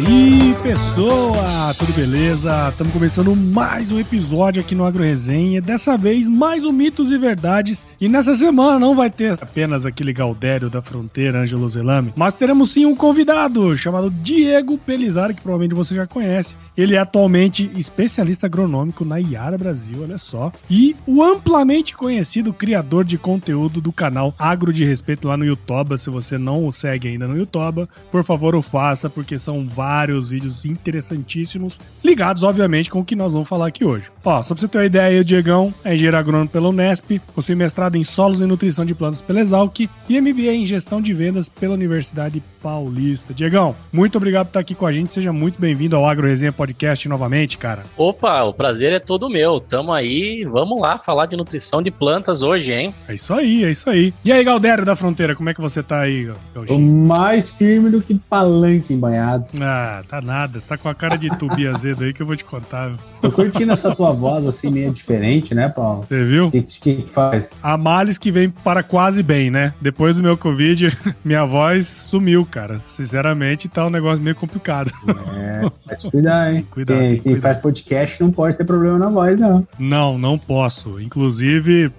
aí, pessoa? Tudo beleza? Estamos começando mais um episódio aqui no Agro Resenha. Dessa vez, mais um Mitos e Verdades. E nessa semana não vai ter apenas aquele Galdério da Fronteira, Ângelo Zelame, mas teremos sim um convidado chamado Diego Pelizar, que provavelmente você já conhece. Ele é atualmente especialista agronômico na Iara Brasil, olha só. E o amplamente conhecido criador de conteúdo do canal Agro de Respeito lá no YouTube. Se você não o segue ainda no YouTube, por favor o faça, porque são vários vídeos interessantíssimos, ligados, obviamente, com o que nós vamos falar aqui hoje. Ó, só pra você ter uma ideia, o Diegão é engenheiro agrônomo pela Unesp, possui mestrado em solos e nutrição de plantas pela Exalc e MBA em gestão de vendas pela Universidade Paulista. Diegão, muito obrigado por estar aqui com a gente, seja muito bem-vindo ao Agro Resenha Podcast novamente, cara. Opa, o prazer é todo meu, tamo aí, vamos lá falar de nutrição de plantas hoje, hein? É isso aí, é isso aí. E aí, Galdério da Fronteira, como é que você tá aí, Galdinho? mais firme do que palanque embanhado. Ah, tá nada. Você tá com a cara de tubi azedo aí que eu vou te contar. Tô curtindo essa tua voz assim, meio diferente, né, Paulo? Você viu? O que, que, faz? A males que vem para quase bem, né? Depois do meu Covid, minha voz sumiu, cara. Sinceramente, tá um negócio meio complicado. É, pode cuidar, hein? Cuidado, quem, quem faz podcast não pode ter problema na voz, não. Não, não posso. Inclusive,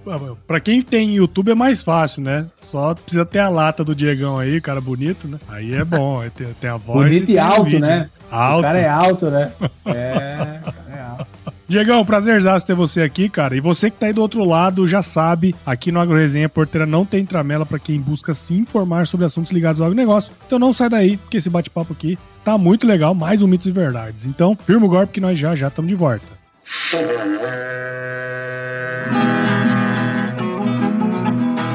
para quem tem YouTube é mais fácil, né? Só precisa ter a lata do Diegão aí, cara bonito, né? Aí é bom, tem, tem a voz. Bonito e, e alto, né? Alto. O cara é alto, né? É, o cara é alto. Diegão, prazerzaço ter você aqui, cara. E você que tá aí do outro lado já sabe, aqui no Agro Resenha Porteira não tem tramela para quem busca se informar sobre assuntos ligados ao agronegócio. Então não sai daí, porque esse bate-papo aqui tá muito legal, mais um Mitos e Verdades. Então, firma o golpe que nós já já estamos de volta.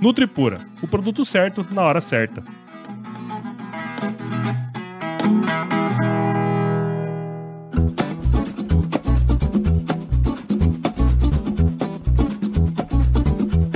Nutripura, o produto certo na hora certa.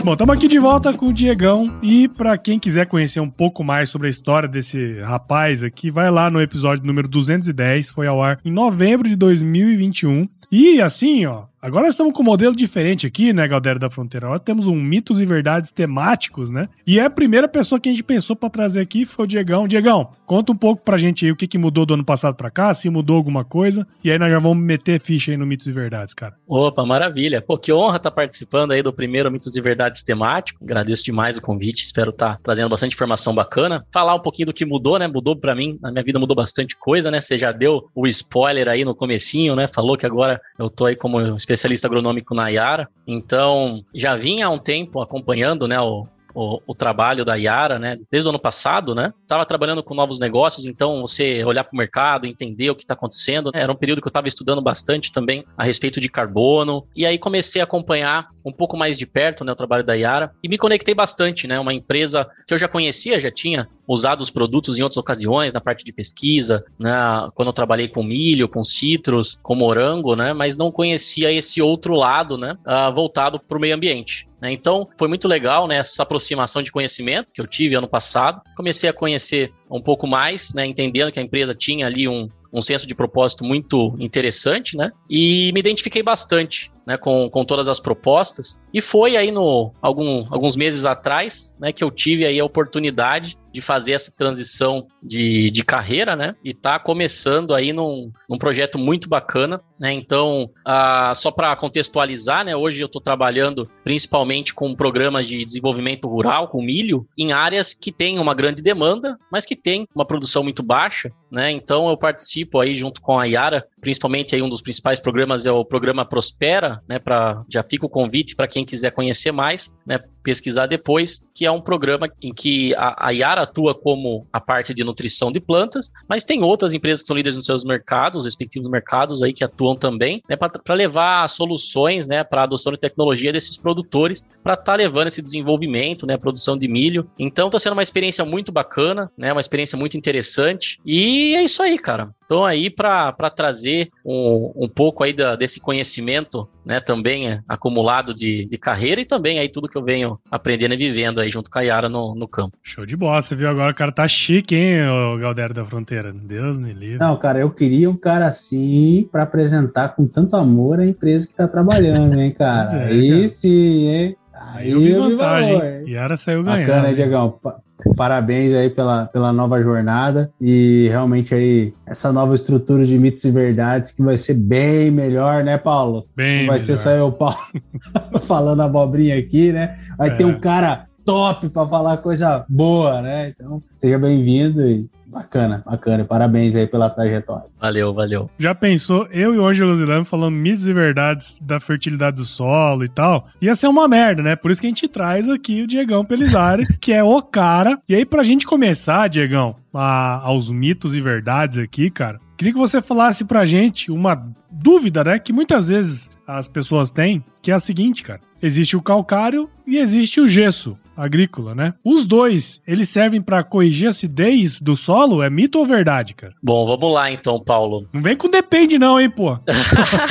Bom, estamos aqui de volta com o Diegão e para quem quiser conhecer um pouco mais sobre a história desse rapaz aqui, vai lá no episódio número 210, foi ao ar em novembro de 2021. E assim, ó, Agora estamos com um modelo diferente aqui, né, Galdério da Fronteira? Agora temos um mitos e verdades temáticos, né? E é a primeira pessoa que a gente pensou para trazer aqui foi o Diegão. Diegão, conta um pouco pra gente aí o que, que mudou do ano passado para cá, se mudou alguma coisa. E aí nós já vamos meter ficha aí no Mitos e Verdades, cara. Opa, maravilha. Pô, que honra estar tá participando aí do primeiro Mitos e Verdades temático. Agradeço demais o convite, espero estar tá trazendo bastante informação bacana. Falar um pouquinho do que mudou, né? Mudou para mim, na minha vida mudou bastante coisa, né? Você já deu o spoiler aí no comecinho, né? Falou que agora eu tô aí como especialista agronômico com Nayara. Então, já vinha há um tempo acompanhando né, o, o, o, trabalho da Yara, né? Desde o ano passado, né? Tava trabalhando com novos negócios, então você olhar para o mercado, entender o que está acontecendo. Né? Era um período que eu estava estudando bastante também a respeito de carbono. E aí comecei a acompanhar um pouco mais de perto, né, o trabalho da Yara e me conectei bastante, né? Uma empresa que eu já conhecia, já tinha usado os produtos em outras ocasiões na parte de pesquisa, né? Quando eu trabalhei com milho, com citros, com morango, né? Mas não conhecia esse outro lado, né? Uh, voltado para o meio ambiente. Né? Então, foi muito legal né, essa aproximação de conhecimento que eu tive ano passado. Comecei a conhecer um pouco mais, né, entendendo que a empresa tinha ali um, um senso de propósito muito interessante, né? E me identifiquei bastante né, com, com todas as propostas. E foi aí no algum, alguns meses atrás, né, que eu tive aí a oportunidade de fazer essa transição de, de carreira, né? E tá começando aí num, num projeto muito bacana, né? Então, ah, só para contextualizar, né? Hoje eu estou trabalhando principalmente com programas de desenvolvimento rural, com milho, em áreas que têm uma grande demanda, mas que tem uma produção muito baixa, né? Então eu participo aí junto com a Yara, principalmente aí um dos principais programas é o programa Prospera, né? Para já fica o convite para quem quiser conhecer mais, né? Pesquisar depois, que é um programa em que a, a Yara atua como a parte de nutrição de plantas, mas tem outras empresas que são líderes nos seus mercados, respectivos mercados aí que atuam também, né, para levar soluções, né, para a adoção de tecnologia desses produtores, para estar tá levando esse desenvolvimento, né, produção de milho. Então está sendo uma experiência muito bacana, né, uma experiência muito interessante. E é isso aí, cara. Então aí para trazer um, um pouco aí da, desse conhecimento, né, também é, acumulado de, de carreira e também aí tudo que eu venho aprendendo e vivendo aí junto com a Yara no, no campo. Show de bola, você viu agora o cara tá chique, hein, o Galdério da Fronteira. Deus me livre. Não, cara, eu queria um cara assim para apresentar com tanto amor a empresa que tá trabalhando, hein, cara. É, aí cara. sim, hein. Aí eu vi vantagem. Valor, Yara saiu ganhando. Bacana, Diegão? Parabéns aí pela, pela nova jornada e realmente aí essa nova estrutura de mitos e verdades que vai ser bem melhor, né, Paulo? Bem Não vai melhor. ser só eu, Paulo, falando abobrinha aqui, né? Vai é. ter um cara top para falar coisa boa, né? Então, seja bem-vindo e Bacana, bacana. Parabéns aí pela trajetória. Valeu, valeu. Já pensou, eu e o Ângelo Zilano falando mitos e verdades da fertilidade do solo e tal? Ia ser uma merda, né? Por isso que a gente traz aqui o Diegão Pelizari, que é o cara. E aí, pra gente começar, Diegão, a, aos mitos e verdades aqui, cara, queria que você falasse pra gente uma dúvida, né? Que muitas vezes as pessoas têm, que é a seguinte, cara. Existe o calcário e existe o gesso agrícola, né? Os dois, eles servem para corrigir a acidez do solo? É mito ou verdade, cara? Bom, vamos lá então, Paulo. Não vem com depende não, hein, pô.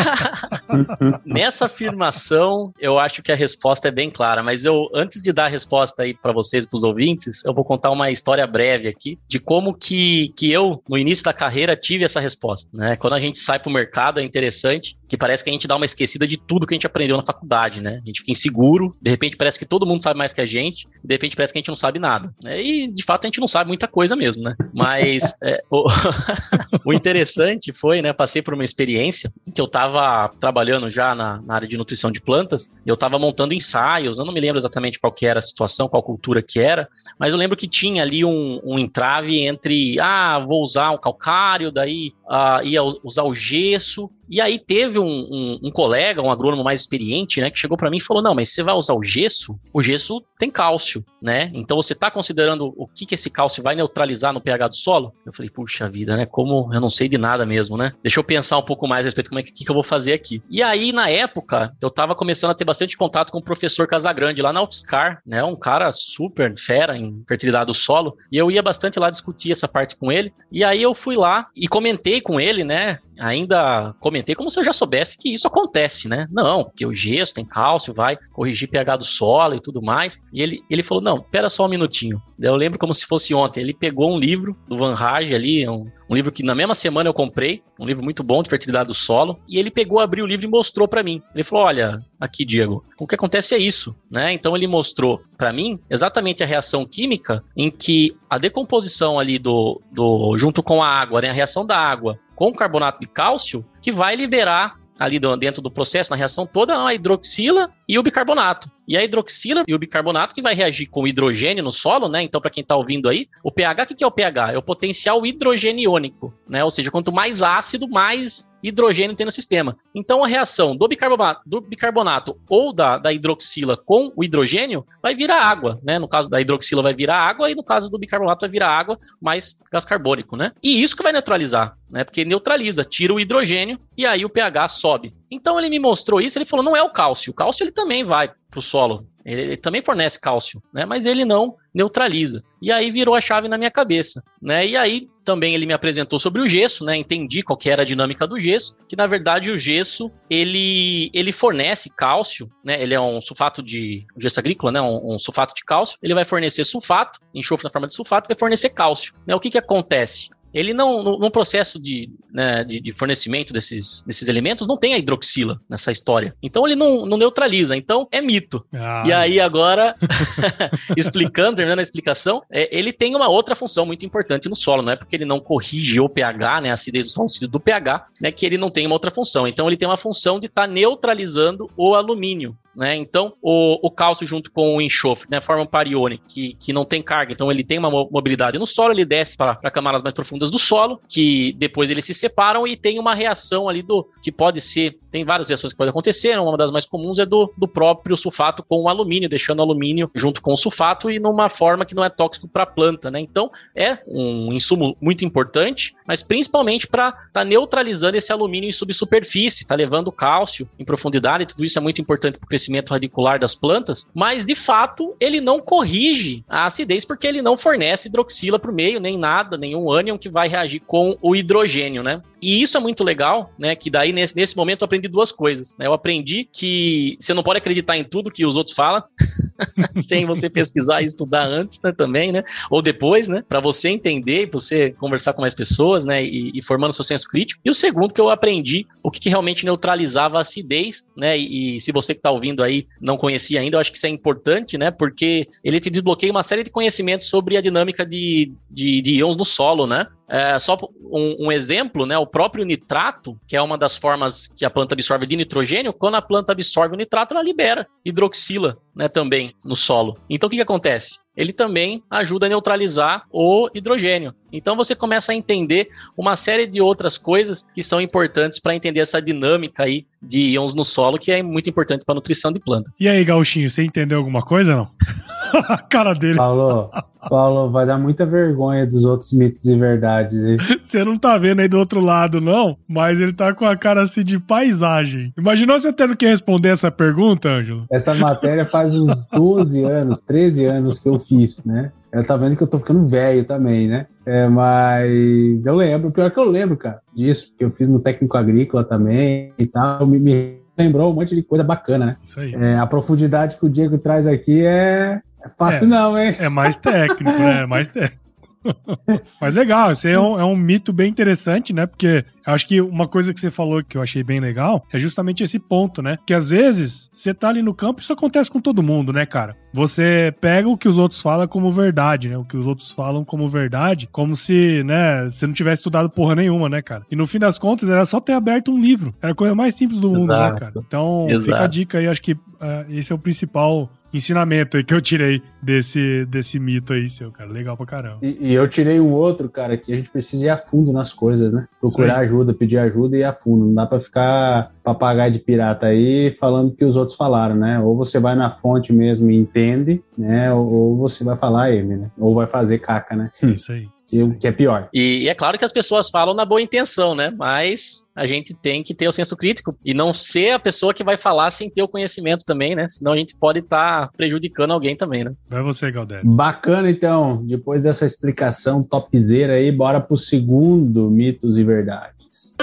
Nessa afirmação, eu acho que a resposta é bem clara, mas eu antes de dar a resposta aí para vocês, para os ouvintes, eu vou contar uma história breve aqui de como que, que eu no início da carreira tive essa resposta, né? Quando a gente sai para o mercado é interessante que parece que a gente dá uma esquecida de tudo que a gente aprendeu na faculdade, né? A gente fica inseguro, de repente parece que todo mundo sabe mais que a gente, de repente parece que a gente não sabe nada. Né? E de fato a gente não sabe muita coisa mesmo, né? Mas é, o, o, interessante foi, né? Passei por uma experiência que eu estava trabalhando já na, na, área de nutrição de plantas, eu estava montando ensaios, eu não me lembro exatamente qual que era a situação, qual cultura que era, mas eu lembro que tinha ali um, um entrave entre, ah, vou usar um calcário, daí uh, ia usar o gesso, e aí teve um, um, um, colega, um agrônomo mais experiente, né, que chegou para mim e falou: não, mas você vai usar o gesso? O gesso tem cálcio, né? Então você está considerando o que, que esse cálcio vai neutralizar no pH do solo? Eu falei, puxa vida, né? Como eu não sei de nada mesmo, né? Deixa eu pensar um pouco mais a respeito como é que, que, eu vou fazer aqui. E aí, na época, eu estava começando a ter bastante contato com o professor Casagrande lá na UFSCar, né? Um cara super fera em fertilidade do solo. E eu ia bastante lá discutir essa parte com ele. E aí eu fui lá e comentei com ele, né? Ainda comentei como se eu já soubesse que isso acontece, né? Não, porque o gesso tem cálcio, vai corrigir pH do solo e tudo mais. E ele, ele falou: não, pera só um minutinho. Eu lembro como se fosse ontem. Ele pegou um livro do Van Rage ali, um, um livro que na mesma semana eu comprei, um livro muito bom de fertilidade do solo, e ele pegou, abriu o livro e mostrou para mim. Ele falou: olha, aqui, Diego, o que acontece é isso, né? Então ele mostrou para mim exatamente a reação química em que a decomposição ali do, do junto com a água, né, a reação da água com carbonato de cálcio que vai liberar ali dentro do processo, na reação toda, a hidroxila e o bicarbonato. E a hidroxila e o bicarbonato que vai reagir com o hidrogênio no solo, né? Então, para quem está ouvindo aí, o pH, o que é o pH? É o potencial hidrogeniônico, né? Ou seja, quanto mais ácido, mais hidrogênio tem no sistema. Então, a reação do bicarbonato, do bicarbonato ou da, da hidroxila com o hidrogênio vai virar água, né? No caso da hidroxila vai virar água e no caso do bicarbonato vai virar água mais gás carbônico, né? E isso que vai neutralizar, né? Porque neutraliza, tira o hidrogênio e aí o pH sobe. Então ele me mostrou isso, ele falou, não é o cálcio. O cálcio ele também vai para o solo. Ele, ele, também fornece cálcio, né? Mas ele não neutraliza. E aí virou a chave na minha cabeça, né? E aí também ele me apresentou sobre o gesso, né? Entendi qual que era a dinâmica do gesso, que na verdade o gesso ele, ele fornece cálcio, né? Ele é um sulfato de um gesso agrícola, né? Um, um, sulfato de cálcio. Ele vai fornecer sulfato, enxofre na forma de sulfato, vai fornecer cálcio. Né? O que que acontece? Ele não, no, no processo de, né, de, de, fornecimento desses, desses elementos, não tem a hidroxila nessa história. Então ele não, não neutraliza. Então é mito. Ah. E aí agora, explicando, terminando a explicação, é, ele tem uma outra função muito importante no solo. Não é porque ele não corrige o pH, né, a acidez do solo do pH, né, que ele não tem uma outra função. Então ele tem uma função de estar tá neutralizando o alumínio. Né? Então, o, o, cálcio junto com o enxofre né, forma um parione que, que não tem carga, então ele tem uma mobilidade no solo, ele desce para camadas mais profundas do solo, que depois eles se separam e tem uma reação ali do que pode ser tem várias reações que podem acontecer, uma das mais comuns é do, do próprio sulfato com o alumínio, deixando o alumínio junto com o sulfato e numa forma que não é tóxico para a planta, né? Então, é um insumo muito importante, mas principalmente para estar tá neutralizando esse alumínio em subsuperfície, tá levando cálcio em profundidade, tudo isso é muito importante para o crescimento radicular das plantas, mas de fato, ele não corrige a acidez porque ele não fornece hidroxila para o meio, nem nada, nenhum ânion que vai reagir com o hidrogênio, né? E isso é muito legal, né? Que daí nesse, nesse momento eu aprendi duas coisas. Né? Eu aprendi que você não pode acreditar em tudo que os outros falam. Tem você pesquisar e estudar antes, né, também, né? Ou depois, né? Para você entender, você conversar com mais pessoas, né? E, e, formando seu senso crítico. E o segundo que eu aprendi o que, que realmente neutralizava a acidez, né? E, e se você que está ouvindo aí não conhecia ainda, eu acho que isso é importante, né? Porque ele te desbloqueia uma série de conhecimentos sobre a dinâmica de, de, de íons no solo, né? É, só um, um, exemplo, né? O próprio nitrato, que é uma das formas que a planta absorve de nitrogênio, quando a planta absorve o nitrato, ela libera hidroxila, né? Também no solo. Então o que, que acontece? Ele também ajuda a neutralizar o hidrogênio. Então você começa a entender uma série de outras coisas que são importantes para entender essa dinâmica aí de íons no solo, que é muito importante para a nutrição de plantas. E aí, Gauchinho, você entendeu alguma coisa não? a cara dele. Paulo, Paulo, vai dar muita vergonha dos outros mitos e verdades. Você não tá vendo aí do outro lado, não, mas ele tá com a cara assim de paisagem. Imaginou você tendo que responder essa pergunta, Ângelo? Essa matéria faz uns 12 anos, 13 anos que eu fiz, né? Ela tá vendo que eu tô ficando velho também, né? É, mas eu lembro, pior que eu lembro, cara, disso, que eu fiz no técnico agrícola também e tal. Me, me lembrou um monte de coisa bacana, né? Isso aí. É, a profundidade que o Diego traz aqui é, é fácil, é, não, hein? É mais técnico, né? É mais técnico. Mas legal, esse é um, é um mito bem interessante, né? Porque acho que uma coisa que você falou que eu achei bem legal é justamente esse ponto, né? Que às vezes você tá ali no campo, isso acontece com todo mundo, né, cara? Você pega o que os outros falam como verdade, né? O que os outros falam como verdade, como se, né, você não tivesse estudado porra nenhuma, né, cara? E no fim das contas era só ter aberto um livro. Era a coisa mais simples do mundo, Exato. né, cara? Então, Exato. fica a dica aí, acho que uh, esse é o principal ensinamento aí que eu tirei desse, desse mito aí seu, cara. Legal pra caramba. E, e eu tirei um outro, cara, que a gente precisa ir a fundo nas coisas, né? Procurar ajuda, pedir ajuda e ir a fundo. Não dá pra ficar papagaio de pirata aí falando que os outros falaram, né? Ou você vai na fonte mesmo e entende, né? Ou, ou você vai falar ele, né? Ou vai fazer caca, né? Isso aí que, que é pior. E, e, é claro que as pessoas falam na boa intenção, né? Mas a gente tem que ter o senso crítico e não ser a pessoa que vai falar sem ter o conhecimento também, né? Senão a gente pode estar tá prejudicando alguém também, né? Vai você, Galdério. Bacana, então. Depois dessa explicação topzera aí, bora pro segundo mitos e verdades.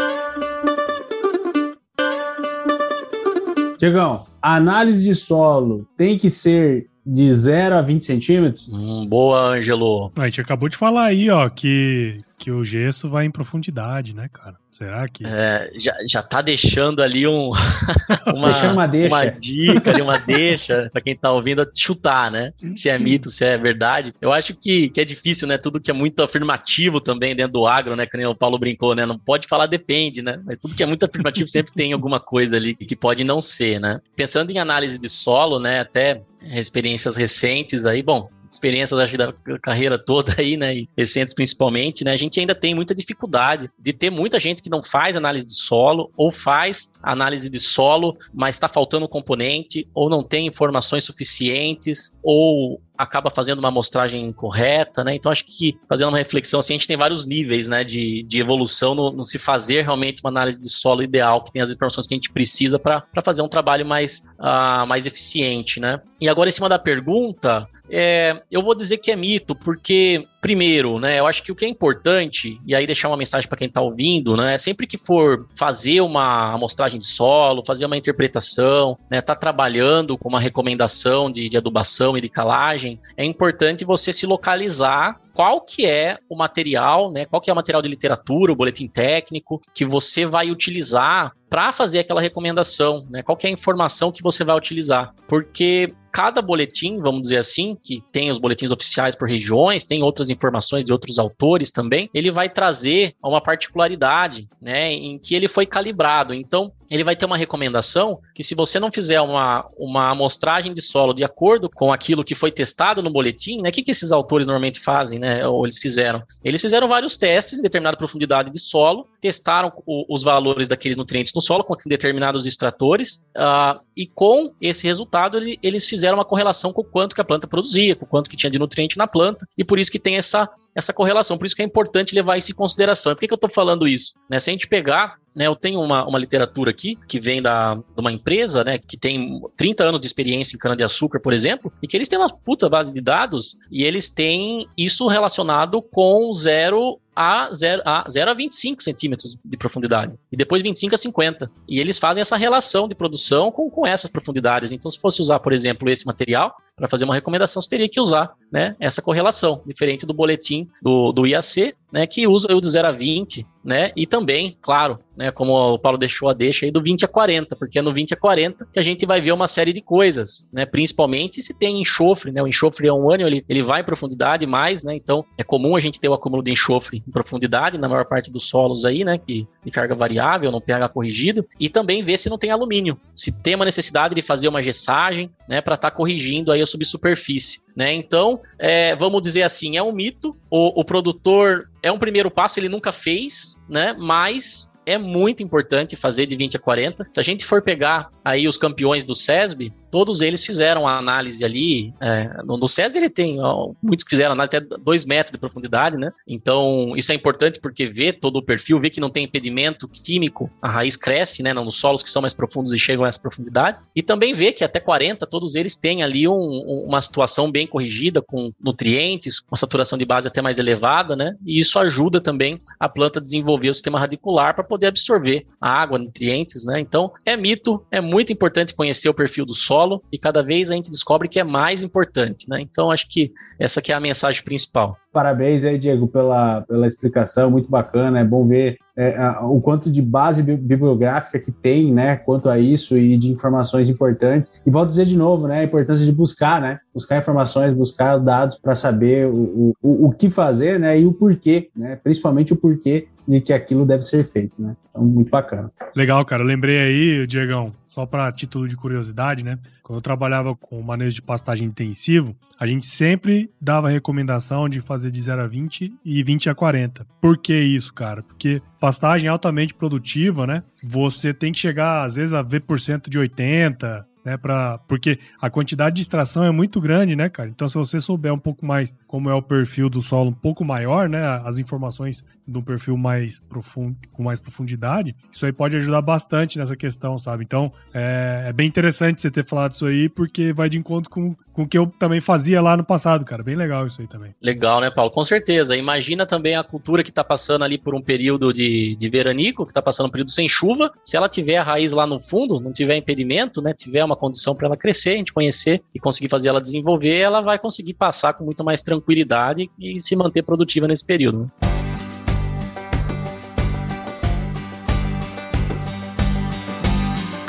Tiagão, a análise de solo tem que ser de 0 a 20 centímetros. Hum, boa, Ângelo. A gente acabou de falar aí, ó, que, que o gesso vai em profundidade, né, cara? Será que. É, já, já tá deixando ali um. uma, deixando uma deixa. Uma dica ali, uma deixa, pra quem tá ouvindo chutar, né? Se é mito, se é verdade. Eu acho que, que é difícil, né? Tudo que é muito afirmativo também dentro do agro, né? Que nem o Paulo brincou, né? Não pode falar depende, né? Mas tudo que é muito afirmativo sempre tem alguma coisa ali que pode não ser, né? Pensando em análise de solo, né? Até experiências recentes aí, bom, experiências acho, da carreira toda aí, né, e recentes principalmente, né, a gente ainda tem muita dificuldade de ter muita gente que não faz análise de solo ou faz análise de solo, mas está faltando componente ou não tem informações suficientes ou acaba fazendo uma amostragem incorreta, né? Então acho que fazendo uma reflexão assim, a gente tem vários níveis, né, de, de evolução no, no se fazer realmente uma análise de solo ideal, que tem as informações que a gente precisa para fazer um trabalho mais, uh, mais eficiente, né? E agora, em cima da pergunta, é, eu vou dizer que é mito, porque Primeiro, né, eu acho que o que é importante, e aí deixar uma mensagem para quem está ouvindo, né, sempre que for fazer uma amostragem de solo, fazer uma interpretação, né, tá trabalhando com uma recomendação de, de adubação e de calagem, é importante você se localizar qual que é o material, né? Qual que é o material de literatura, o boletim técnico que você vai utilizar para fazer aquela recomendação, né? Qual que é a informação que você vai utilizar? Porque cada boletim, vamos dizer assim, que tem os boletins oficiais por regiões, tem outras informações de outros autores também, ele vai trazer uma particularidade, né, em que ele foi calibrado. Então, ele vai ter uma recomendação que se você não fizer uma, uma amostragem de solo de acordo com aquilo que foi testado no boletim, né, o que, que esses autores normalmente fazem, né, ou eles fizeram? Eles fizeram vários testes em determinada profundidade de solo, testaram o, os valores daqueles nutrientes no solo com determinados extratores, uh, e com esse resultado ele, eles fizeram uma correlação com o quanto que a planta produzia, com o quanto que tinha de nutriente na planta, e por isso que tem essa, essa correlação, por isso que é importante levar isso em consideração. Por que, que eu estou falando isso? Né, se a gente pegar né, eu tenho uma, uma literatura aqui que vem da, de uma empresa né, que tem 30 anos de experiência em cana-de-açúcar, por exemplo, e que eles têm uma puta base de dados e eles têm isso relacionado com zero a 0 a, 0 a 25 centímetros de profundidade. E depois 25 a 50. E eles fazem essa relação de produção com, com essas profundidades. Então, se fosse usar, por exemplo, esse material, para fazer uma recomendação, você teria que usar né, essa correlação, diferente do boletim do, do IAC, né, que usa o de 0 a 20, né, e também, claro, né, como o Paulo deixou a deixa aí, do 20 a 40, porque é no 20 a 40 que a gente vai ver uma série de coisas, né, principalmente se tem enxofre, né, o enxofre é um ânion, ele, ele vai em profundidade mais, né, então é comum a gente ter o acúmulo de enxofre em profundidade, na maior parte dos solos aí, né, que de carga variável, no pH corrigido, e também ver se não tem alumínio, se tem uma necessidade de fazer uma gessagem, né, para estar tá corrigindo aí a subsuperfície. Né? Então, é, vamos dizer assim, é um mito. O, o produtor é um primeiro passo, ele nunca fez, né? Mas é muito importante fazer de 20 a 40. Se a gente for pegar aí os campeões do SESB, todos eles fizeram a análise ali. É, no, no ele tem, ó, muitos fizeram análise até 2 metros de profundidade, né? Então, isso é importante porque vê todo o perfil, vê que não tem impedimento químico, a raiz cresce, né? Nos solos que são mais profundos e chegam a essa profundidade. E também vê que até 40, todos eles têm ali um, uma situação bem corrigida, com nutrientes, uma saturação de base até mais elevada, né? E isso ajuda também a planta a desenvolver o sistema radicular para poder absorver a água, nutrientes, né? Então, é mito, é muito importante conhecer o perfil do solo e cada vez a gente descobre que é mais importante, né? Então, acho que essa que é a mensagem principal. Parabéns aí, Diego, pela, pela explicação, muito bacana. É bom ver é, o quanto de base bibliográfica que tem, né, quanto a isso e de informações importantes. E volto a dizer de novo, né, a importância de buscar, né, buscar informações, buscar dados para saber o, o, o que fazer, né, e o porquê, né, principalmente o porquê de que aquilo deve ser feito, né? Então, muito bacana. Legal, cara. Eu lembrei aí, Diegão, só para título de curiosidade, né? Quando eu trabalhava com manejo de pastagem intensivo, a gente sempre dava recomendação de fazer de 0 a 20 e 20 a 40. Por que isso, cara? Porque pastagem altamente produtiva, né? Você tem que chegar, às vezes, a V% de 80, né? Pra, porque a quantidade de extração é muito grande, né, cara? Então, se você souber um pouco mais como é o perfil do solo um pouco maior, né? As informações do perfil mais profundo, com mais profundidade, isso aí pode ajudar bastante nessa questão, sabe? Então, é, é bem interessante você ter falado isso aí, porque vai de encontro com, com o que eu também fazia lá no passado, cara. Bem legal isso aí também. Legal, né, Paulo? Com certeza. Imagina também a cultura que tá passando ali por um período de, de veranico, que tá passando um período sem chuva. Se ela tiver a raiz lá no fundo, não tiver impedimento, né? Tiver uma uma condição para ela crescer, a gente conhecer e conseguir fazer ela desenvolver, ela vai conseguir passar com muito mais tranquilidade e se manter produtiva nesse período. Né?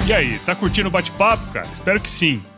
E aí, tá curtindo o bate-papo, cara? Espero que sim.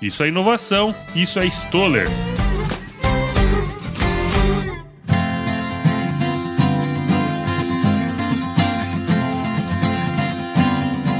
Isso é inovação, isso é Stoller.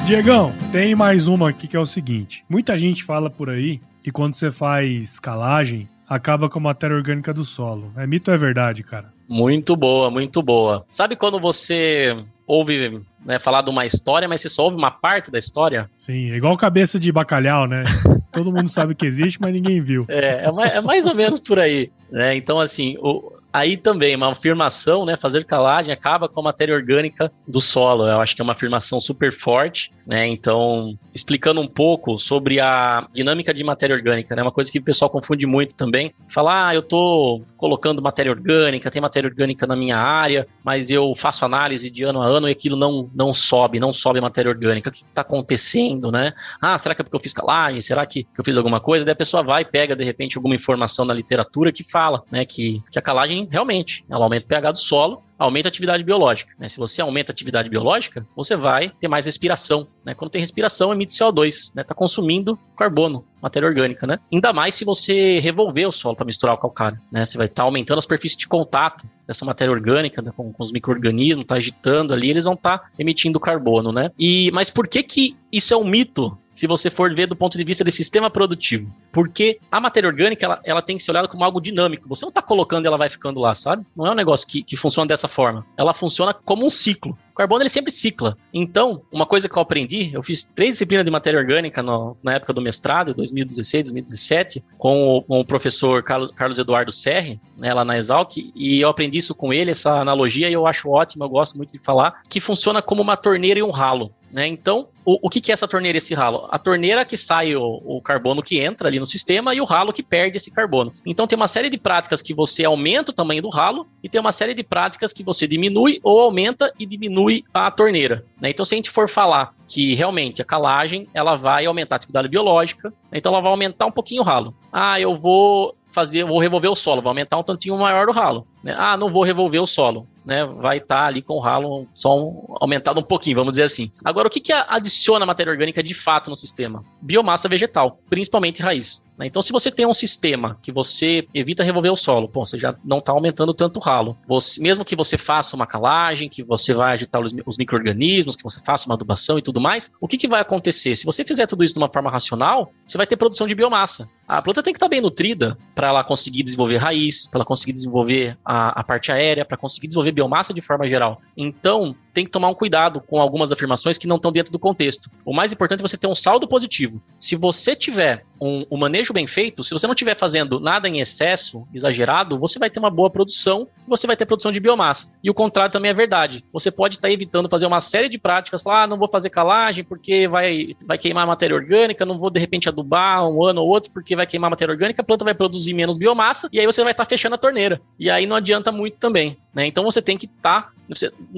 Diegão, tem mais uma aqui que é o seguinte: muita gente fala por aí que quando você faz escalagem, acaba com a matéria orgânica do solo. É mito ou é verdade, cara? Muito boa, muito boa. Sabe quando você ouve né, falar de uma história, mas você só ouve uma parte da história? Sim, é igual cabeça de bacalhau, né? Todo mundo sabe que existe, mas ninguém viu. É, é mais, é mais ou menos por aí. Né? Então, assim, o, Aí também, uma afirmação, né? Fazer calagem acaba com a matéria orgânica do solo. Eu acho que é uma afirmação super forte, né? Então, explicando um pouco sobre a dinâmica de matéria orgânica, né? Uma coisa que o pessoal confunde muito também. Falar, ah, eu tô colocando matéria orgânica, tem matéria orgânica na minha área, mas eu faço análise de ano a ano e aquilo não, não sobe, não sobe a matéria orgânica. O que está acontecendo, né? Ah, será que é porque eu fiz calagem? Será que, que eu fiz alguma coisa? Daí a pessoa vai e pega, de repente, alguma informação na literatura que fala, né? Que, que a calagem realmente, ela aumenta o pH do solo, aumenta a atividade biológica. Né? Se você aumenta a atividade biológica, você vai ter mais respiração. Né? Quando tem respiração, emite CO2, está né? Tá consumindo carbono, matéria orgânica. Né? Ainda mais se você revolver o solo para misturar o calcário. Né? Você vai estar tá aumentando a superfície de contato dessa matéria orgânica né? com, com, os micro-organismos, está agitando ali, eles vão estar tá emitindo carbono. Né? E, mas por que, que isso é um mito se você for ver do ponto de vista de sistema produtivo. Porque a matéria orgânica, ela, ela tem que ser olhada como algo dinâmico. Você não está colocando e ela vai ficando lá, sabe? Não é um negócio que, que funciona dessa forma. Ela funciona como um ciclo. Carbono, ele sempre cicla. Então, uma coisa que eu aprendi, eu fiz três disciplinas de matéria orgânica no, na época do mestrado, 2016, 2017, com o, com o professor Carlos, Eduardo Serri, né, lá na Exalc, e eu aprendi isso com ele, essa analogia, e eu acho ótimo, eu gosto muito de falar, que funciona como uma torneira e um ralo. Né? Então, o, o que, que, é essa torneira esse ralo? A torneira que sai o, o, carbono que entra ali no sistema e o ralo que perde esse carbono. Então, tem uma série de práticas que você aumenta o tamanho do ralo e tem uma série de práticas que você diminui ou aumenta e diminui a torneira. Né? Então, se a gente for falar que realmente a calagem ela vai aumentar a atividade biológica, então ela vai aumentar um pouquinho o ralo. Ah, eu vou fazer, vou revolver o solo, vou aumentar um tantinho maior do ralo. Né? Ah, não vou revolver o solo né, vai estar tá ali com o ralo só um, aumentado um pouquinho, vamos dizer assim. Agora, o que, que adiciona matéria orgânica de fato no sistema? Biomassa vegetal, principalmente raiz. Né? Então, se você tem um sistema que você evita revolver o solo, pô, você já não está aumentando tanto o ralo. Você, mesmo que você faça uma calagem, que você vai agitar os, os micro-organismos, que você faça uma adubação e tudo mais, o que, que vai acontecer? Se você fizer tudo isso de uma forma racional, você vai ter produção de biomassa. A planta tem que estar tá bem nutrida para ela conseguir desenvolver raiz, para ela conseguir desenvolver a, a parte aérea, para conseguir desenvolver biomassa de forma geral. Então, tem que tomar um cuidado com algumas afirmações que não estão dentro do contexto. O mais importante é você ter um saldo positivo. Se você tiver um, um manejo bem feito, se você não estiver fazendo nada em excesso, exagerado, você vai ter uma boa produção você vai ter produção de biomassa. E o contrário também é verdade. Você pode estar tá evitando fazer uma série de práticas, falar, ah, não vou fazer calagem porque vai, vai queimar matéria orgânica, não vou de repente adubar um ano ou outro porque vai queimar matéria orgânica, a planta vai produzir menos biomassa e aí você vai estar tá fechando a torneira. E aí não adianta muito também. Né? Então você tem que estar. Tá,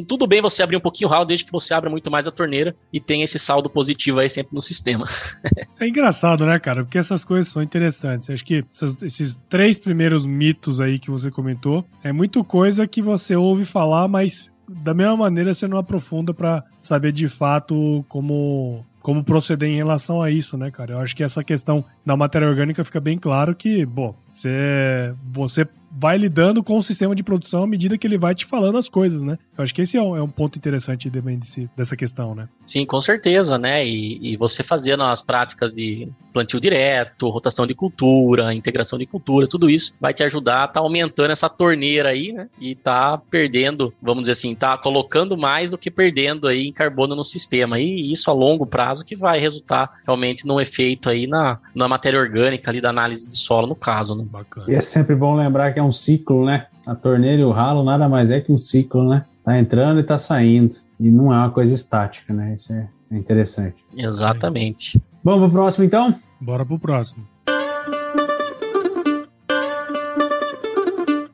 tudo bem você abrir um pouquinho o ralo desde que você abra muito mais a torneira e tenha esse saldo positivo aí sempre no sistema. é engraçado, né, cara? Porque essas coisas são interessantes. Acho que essas, esses três primeiros mitos aí que você comentou é muito coisa que você ouve falar, mas da mesma maneira você não aprofunda para saber de fato como como proceder em relação a isso, né, cara? Eu acho que essa questão da matéria orgânica fica bem claro que, bom, você, você vai lidando com o sistema de produção à medida que ele vai te falando as coisas, né? Eu acho que esse é um, é um ponto interessante desse, dessa questão, né? Sim, com certeza, né? E, e, você fazendo as práticas de plantio direto, rotação de cultura, integração de cultura, tudo isso vai te ajudar a estar tá aumentando essa torneira aí, né? E tá perdendo, vamos dizer assim, tá colocando mais do que perdendo aí em carbono no sistema. E isso a longo prazo que vai resultar realmente num efeito aí na, na matéria orgânica ali da análise de solo, no caso, né? Bacana. E é sempre bom lembrar que é um ciclo, né? A torneira e o ralo nada mais é que um ciclo, né? Tá entrando e tá saindo. E não é uma coisa estática, né? Isso é interessante. Exatamente. Vamos pro próximo, então? Bora pro próximo.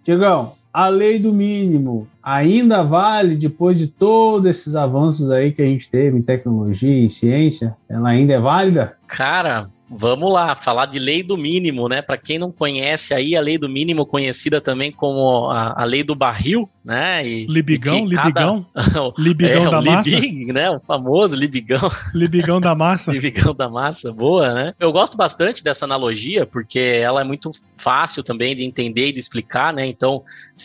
Tiagão, a lei do mínimo ainda vale depois de todos esses avanços aí que a gente teve em tecnologia e ciência? Ela ainda é válida? Cara, Vamos lá, falar de lei do mínimo, né? Para quem não conhece aí, a lei do mínimo, conhecida também como a, a lei do barril, né? E, Libigão, e Libigão. Cada... Libigão é, da massa. Libig, né? O famoso Libigão. Libigão da massa. Libigão da massa, boa, né? Eu gosto bastante dessa analogia, porque ela é muito fácil também de entender e de explicar, né? Então,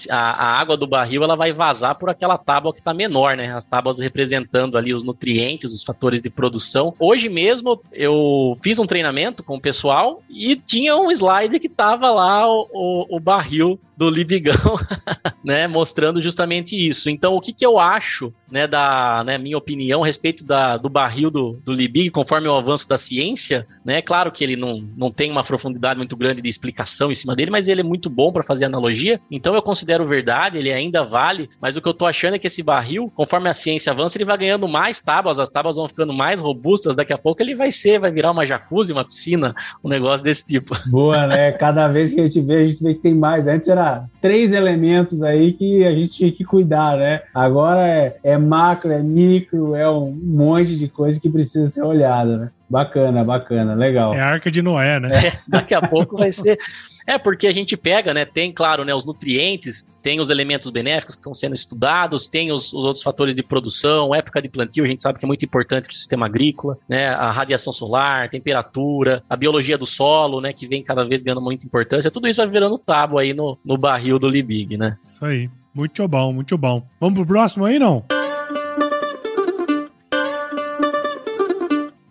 a, a água do barril, ela vai vazar por aquela tábua que está menor, né? As tábuas representando ali os nutrientes, os fatores de produção. Hoje mesmo, eu fiz um treinamento treinamento com o pessoal e tinha um slide que tava lá o, o, o barril do Libigão, né, mostrando justamente isso. Então, o que, que eu acho, né, da né, minha opinião a respeito da, do barril do, do Libig, conforme o avanço da ciência, né, é claro que ele não, não tem uma profundidade muito grande de explicação em cima dele, mas ele é muito bom para fazer analogia, então eu considero verdade, ele ainda vale, mas o que eu tô achando é que esse barril, conforme a ciência avança, ele vai ganhando mais tábuas, as tábuas vão ficando mais robustas, daqui a pouco ele vai ser, vai virar uma jacuzzi, uma piscina, um negócio desse tipo. Boa, né? Cada vez que a gente vê, a gente vê que tem mais. Antes era três elementos aí que a gente tinha que cuidar, né? Agora é, é macro, é micro, é um monte de coisa que precisa ser olhada, né? Bacana, bacana, legal. É a arca de Noé, né? É, daqui a pouco vai ser. É, porque a gente pega, né? Tem, claro, né, os nutrientes, tem os elementos benéficos que estão sendo estudados, tem os, os, outros fatores de produção, época de plantio, a gente sabe que é muito importante para o sistema agrícola, né? A radiação solar, temperatura, a biologia do solo, né? Que vem cada vez ganhando muita importância. Tudo isso vai virando tábua aí no, no barril do Libig, né? Isso aí. Muito bom, muito bom. Vamos pro próximo aí, não?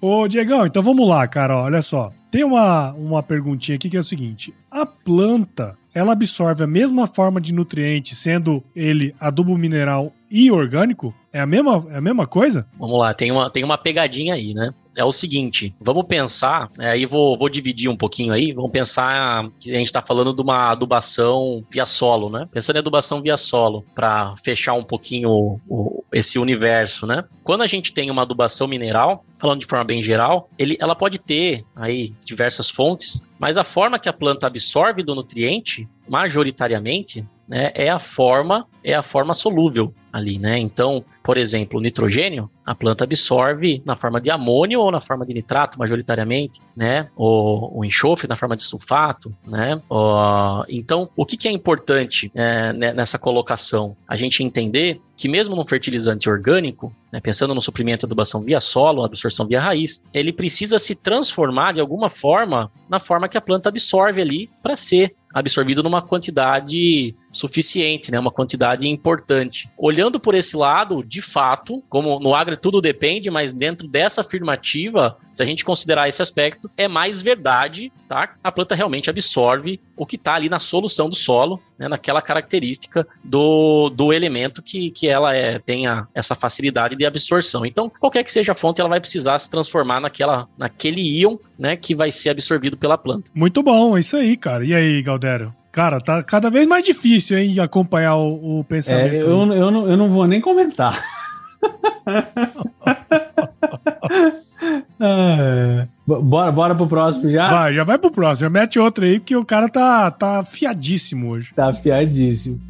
Ô, Diegão, então vamos lá, cara. Olha só. Tem uma, uma perguntinha aqui que é o seguinte: a planta ela absorve a mesma forma de nutriente, sendo ele adubo mineral e orgânico? É a mesma, é a mesma coisa? Vamos lá, tem uma, tem uma pegadinha aí, né? É o seguinte, vamos pensar, é, aí vou, vou dividir um pouquinho aí, vamos pensar que a gente está falando de uma adubação via solo, né? Pensando em adubação via solo, para fechar um pouquinho o, o, esse universo, né? Quando a gente tem uma adubação mineral, falando de forma bem geral, ele, ela pode ter aí diversas fontes, mas a forma que a planta absorve do nutriente, majoritariamente, né, é a forma é a forma solúvel ali, né? Então, por exemplo, o nitrogênio, a planta absorve na forma de amônio ou na forma de nitrato, majoritariamente, né? O, o enxofre na forma de sulfato, né? O, então, o que, que é importante é, né, nessa colocação? A gente entender que mesmo num fertilizante orgânico, né, pensando no suprimento de adubação via solo, absorção via raiz, ele precisa se transformar de alguma forma na forma que a planta absorve ali para ser absorvido numa quantidade suficiente, né? Uma quantidade importante. Olhando por esse lado, de fato, como no agro tudo depende, mas dentro dessa afirmativa, se a gente considerar esse aspecto, é mais verdade, tá? A planta realmente absorve o que está ali na solução do solo, né? Naquela característica do, do elemento que, que ela é, tenha essa facilidade de absorção. Então, qualquer que seja a fonte, ela vai precisar se transformar naquela, naquele íon, né? Que vai ser absorvido pela planta. Muito bom, é isso aí, cara. E aí, Galdério? Cara, tá cada vez mais difícil, hein, acompanhar o, o pensamento. É, eu, eu, não, eu não vou nem comentar. é. Bora, bora pro próximo já? Vai, já vai pro próximo. Já mete outro aí, porque o cara tá, tá afiadíssimo hoje. Tá afiadíssimo.